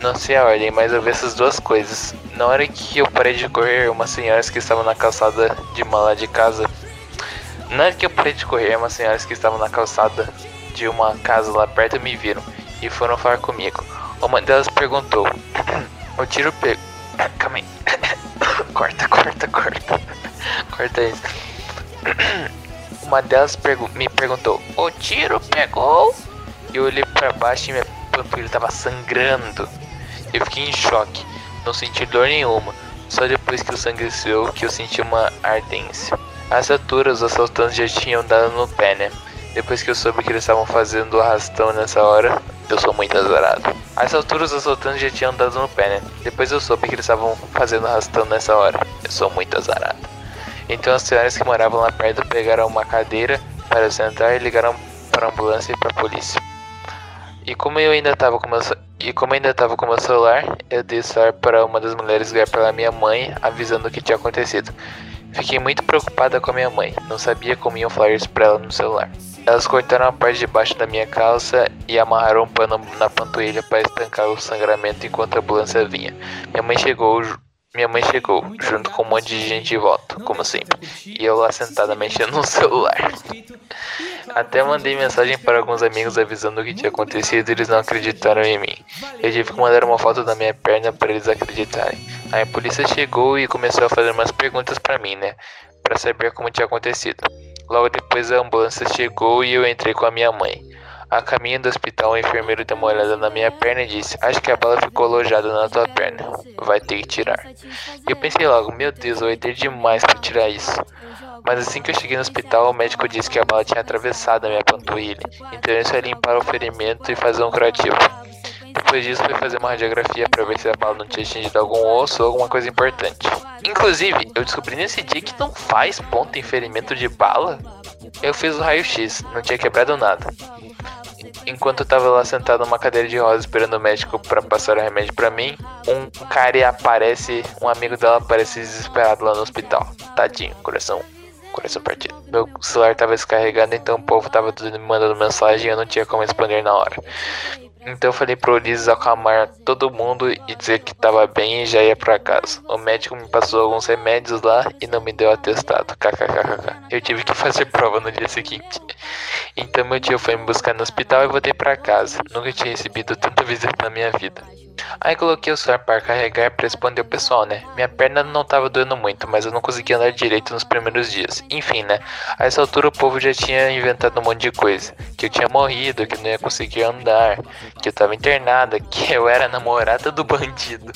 Não sei a ordem, mas eu vi essas duas coisas. Na hora que eu parei de correr, umas senhoras que estavam na calçada de uma lá de casa. Na hora que eu parei de correr, umas senhoras que estavam na calçada de uma casa lá perto me viram e foram falar comigo. Uma delas perguntou: O tiro pegou. Calma aí. corta, corta, corta. corta isso. Uma delas pergu- me perguntou: O tiro pegou? Eu olhei pra baixo e minha pupila tava sangrando. Eu fiquei em choque, não senti dor nenhuma. Só depois que o sangue esfriou que eu senti uma ardência. A essa altura, os assaltantes já tinham dado no pé, né? Depois que eu soube que eles estavam fazendo arrastão nessa hora, eu sou muito azarado. A essa altura, os assaltantes já tinham dado no pé, né? Depois eu soube que eles estavam fazendo arrastão nessa hora, eu sou muito azarado. Então as senhoras que moravam lá perto pegaram uma cadeira para sentar e ligaram para a ambulância e para a polícia. E como eu ainda estava com meu e como ainda estava com meu celular, eu dei celular para uma das mulheres ligar para minha mãe, avisando o que tinha acontecido. Fiquei muito preocupada com a minha mãe, não sabia como iam falar isso para ela no celular. Elas cortaram a parte de baixo da minha calça e amarraram um pano na panturrilha para estancar o sangramento enquanto a ambulância vinha. Minha mãe chegou minha mãe chegou, junto com um monte de gente de volta, como sempre, e eu lá sentada mexendo no celular. Até mandei mensagem para alguns amigos avisando o que tinha acontecido e eles não acreditaram em mim. Eu tive que mandar uma foto da minha perna para eles acreditarem. Aí a polícia chegou e começou a fazer umas perguntas para mim, né? Para saber como tinha acontecido. Logo depois a ambulância chegou e eu entrei com a minha mãe. A caminho do hospital, o enfermeiro deu uma olhada na minha perna e disse: Acho que a bala ficou alojada na tua perna. Vai ter que tirar. E eu pensei logo: Meu Deus, eu ter demais para tirar isso. Mas assim que eu cheguei no hospital, o médico disse que a bala tinha atravessado a minha panturrilha. Então só ia limpar o ferimento e fazer um curativo. Depois disso, fui fazer uma radiografia para ver se a bala não tinha atingido algum osso ou alguma coisa importante. Inclusive, eu descobri nesse dia que não faz ponto em ferimento de bala. Eu fiz o raio-x, não tinha quebrado nada. Enquanto eu tava lá sentado numa cadeira de rosa esperando o médico para passar o remédio para mim, um cara aparece, um amigo dela aparece desesperado lá no hospital. Tadinho, coração, coração partido. Meu celular tava descarregando, então o povo tava tudo me mandando mensagem e eu não tinha como responder na hora. Então eu falei pro Ulisses acalmar todo mundo e dizer que tava bem e já ia pra casa. O médico me passou alguns remédios lá e não me deu atestado. KKKKK. Eu tive que fazer prova no dia seguinte. Então meu tio foi me buscar no hospital e voltei pra casa. Nunca tinha recebido tanta visita na minha vida. Aí coloquei o celular para carregar pra responder o pessoal, né? Minha perna não tava doendo muito, mas eu não conseguia andar direito nos primeiros dias. Enfim, né? A essa altura o povo já tinha inventado um monte de coisa. Que eu tinha morrido, que eu não ia conseguir andar, que eu tava internada, que eu era namorada do bandido.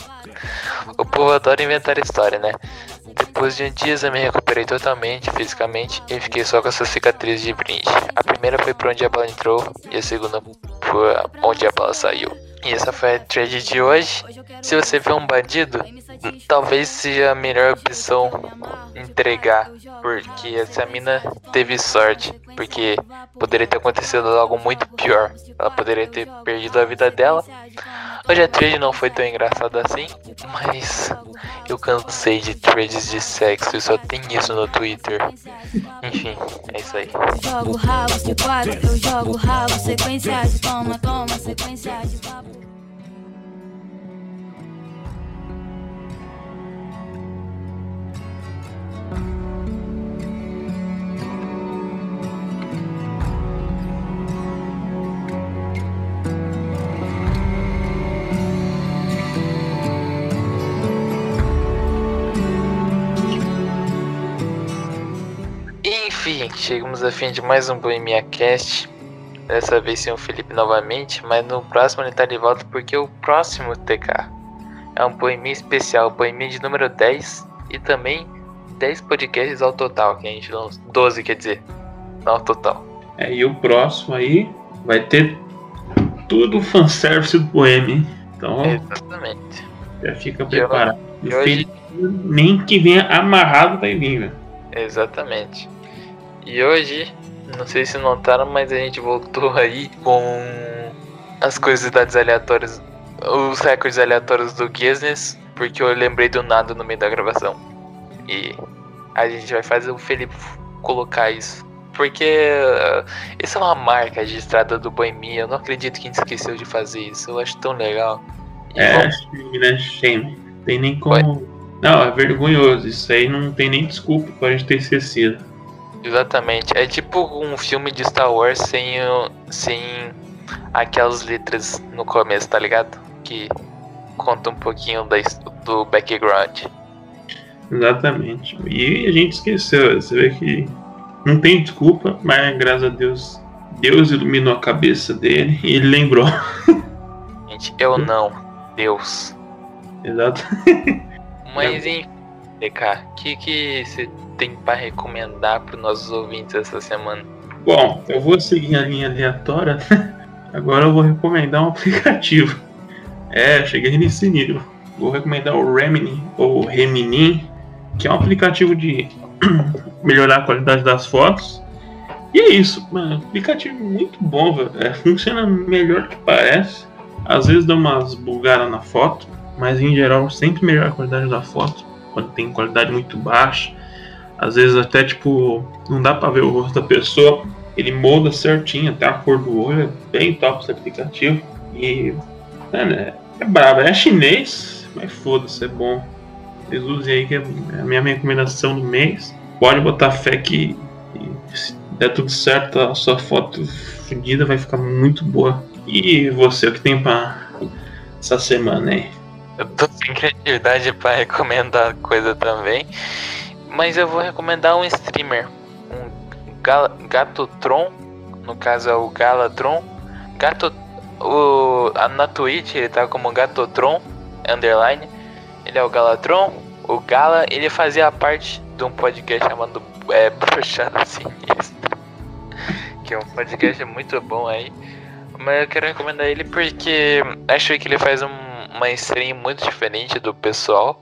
O povo adora inventar história, né? Depois de um dias eu me recuperei totalmente, fisicamente, e fiquei só com essas cicatrizes de brinde. A primeira foi pra onde a bala entrou, e a segunda foi onde a bala saiu. E essa foi a trade de hoje. Se você vê um bandido, talvez seja a melhor opção entregar, porque essa mina teve sorte, porque poderia ter acontecido algo muito pior. Ela poderia ter perdido a vida dela. Hoje a trade não foi tão engraçada assim, mas eu cansei de trades de sexo e só tem isso no Twitter. Enfim, é isso aí. Jogo de quatro, eu jogo rabo, sequência de toma, toma, sequência de. Enfim, chegamos a fim de mais um Boemia Cast. Dessa vez sem o Felipe novamente, mas no próximo ele tá de volta porque o próximo TK é um Boemia especial, Boemia de número 10 e também 10 podcasts ao total, que a gente lançou. 12, quer dizer, ao total. É, e o próximo aí vai ter tudo fanservice do Boêmio, hein? Então Exatamente. já fica preparado. e hoje- nem que venha amarrado vai vir, velho. Exatamente. E hoje, não sei se notaram, mas a gente voltou aí com as curiosidades aleatórias, os recordes aleatórios do Guinness, porque eu lembrei do nada no meio da gravação. E a gente vai fazer o Felipe colocar isso. Porque uh, isso é uma marca registrada do Boemia, eu não acredito que a gente esqueceu de fazer isso, eu acho tão legal. E É, vamos- shame, né? Shame. Tem nem como. Não, é vergonhoso. Isso aí não tem nem desculpa pra gente ter esquecido. Exatamente. É tipo um filme de Star Wars sem, sem aquelas letras no começo, tá ligado? Que conta um pouquinho da, do background. Exatamente. E a gente esqueceu. Você vê que não tem desculpa, mas graças a Deus, Deus iluminou a cabeça dele e ele lembrou. Gente, eu não. Deus. Exato. Mas enfim, DK, o que que você tem pra recomendar pros nossos ouvintes essa semana? Bom, eu vou seguir a linha aleatória. Agora eu vou recomendar um aplicativo. É, cheguei nesse nível. Vou recomendar o Remini ou Remini, que é um aplicativo de melhorar a qualidade das fotos. E é isso, mano, aplicativo muito bom, velho. É, funciona melhor que parece. Às vezes dá umas bugadas na foto, mas em geral sempre melhora a qualidade da foto. Quando tem qualidade muito baixa. Às vezes até tipo, não dá pra ver o rosto da pessoa. Ele molda certinho até a cor do olho. É bem top esse aplicativo. E. É, é brabo. É chinês, mas foda-se, é bom. Vocês usem aí que é a minha recomendação do mês. Pode botar fé que, se der tudo certo, a sua foto fodida vai ficar muito boa. E você, o que tem pra essa semana aí? Eu tô sem criatividade pra recomendar coisa também. Mas eu vou recomendar um streamer. Um Gal Gatotron. No caso é o Galatron. Gato. O, na Twitch ele tá como Gatotron. Underline. Ele é o Galatron. O Gala, ele fazia parte de um podcast chamado é, Bruxada Sinistra. Que é um podcast muito bom aí. Mas eu quero recomendar ele porque acho que ele faz um- uma stream muito diferente do pessoal.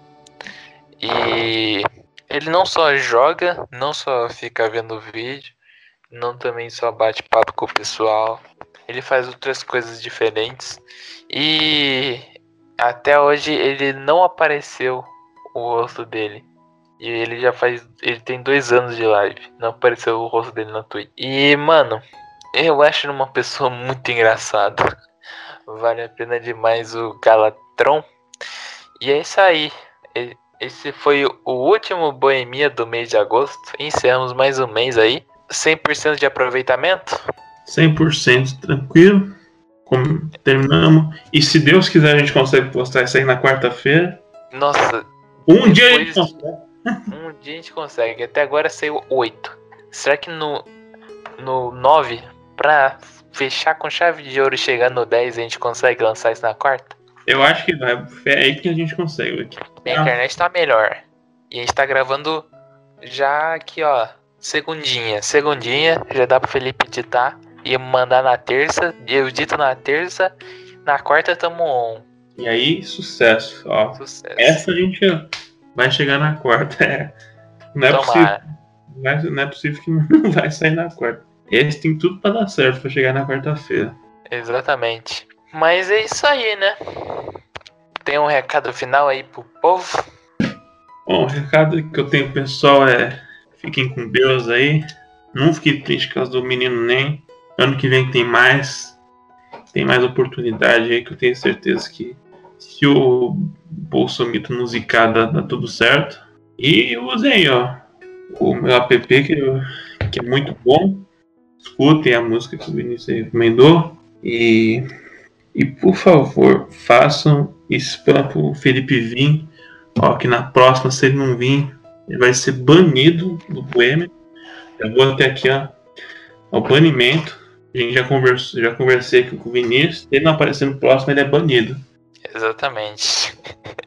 E ele não só joga, não só fica vendo vídeo, não também só bate papo com o pessoal. Ele faz outras coisas diferentes. E até hoje ele não apareceu o rosto dele. E ele já faz. Ele tem dois anos de live. Não apareceu o rosto dele na Twitch. E, mano, eu acho uma pessoa muito engraçada. Vale a pena demais o Galatron. E é isso aí. Esse foi o último Boemia do mês de agosto. Encerramos mais um mês aí. 100% de aproveitamento. 100% tranquilo. Como terminamos. E se Deus quiser, a gente consegue postar isso aí na quarta-feira. Nossa, Um dia a gente consegue. um dia a gente consegue. Até agora saiu 8. Será que no, no 9, pra fechar com chave de ouro e chegar no 10, a gente consegue lançar isso na quarta? Eu acho que vai. É aí que a gente consegue. aqui. Minha Ah. internet tá melhor. E a gente tá gravando já aqui, ó. Segundinha. Segundinha. Já dá pro Felipe editar. E mandar na terça. Eu edito na terça. Na quarta tamo on. E aí, sucesso. Ó, Sucesso. essa a gente vai chegar na quarta. É. Não é possível. Tomara. Não é, não é possível que não vai sair na quarta. Esse tem tudo pra dar certo pra chegar na quarta-feira. Exatamente. Mas é isso aí, né? Tem um recado final aí pro povo. Bom, o recado que eu tenho pessoal é: fiquem com Deus aí. Não fiquem tristes por causa do menino nem. Ano que vem tem mais. Tem mais oportunidade aí que eu tenho certeza que se o Bolsomito não zicar, dá, dá tudo certo. E usem aí, ó. O meu app que, eu- que é muito bom. Escutem a música que o Vinícius recomendou. E, e por favor, façam spam pro Felipe vir. Ó, que na próxima, se ele não vir, ele vai ser banido do Boêmia. Eu vou até aqui, ó. O banimento. A gente já conversou, já conversei aqui com o Vinícius. Ele não aparecer no próximo, ele é banido. Exatamente.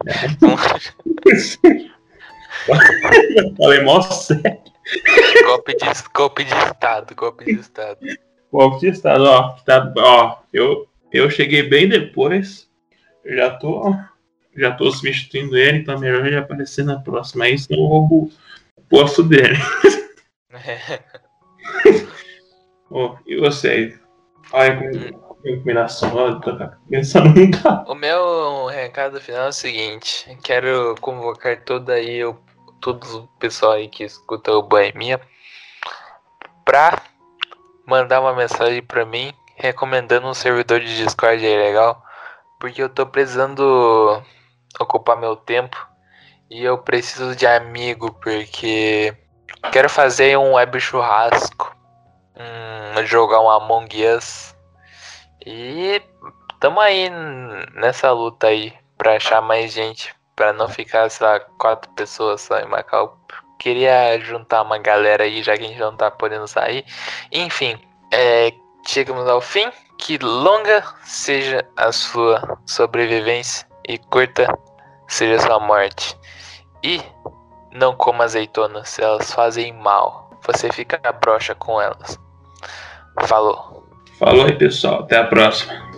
Falei, mó sério. golpe, de, golpe de estado, golpe de estado. Golpe de estado, ó. Tá, ó, eu, eu cheguei bem depois. Já tô. Já tô substituindo ele, então é melhor ele aparecer na próxima aí, senão eu roubo o posto dele. Ó, e você? Olha com combinação, ó, tô pensando cara. O meu recado final é o seguinte: quero convocar toda aí o, todo o pessoal aí que escuta o Boemia pra mandar uma mensagem pra mim recomendando um servidor de Discord aí legal, porque eu tô precisando ocupar meu tempo e eu preciso de amigo porque quero fazer um web churrasco, hum, jogar um Among Us e tamo aí nessa luta aí pra achar mais gente, pra não ficar, sei lá, quatro pessoas só em Macau. Queria juntar uma galera aí, já que a gente não tá podendo sair. Enfim, é, chegamos ao fim. Que longa seja a sua sobrevivência e curta seja a sua morte. E não coma azeitonas, elas fazem mal. Você fica broxa com elas. Falou. Falou aí, pessoal. Até a próxima.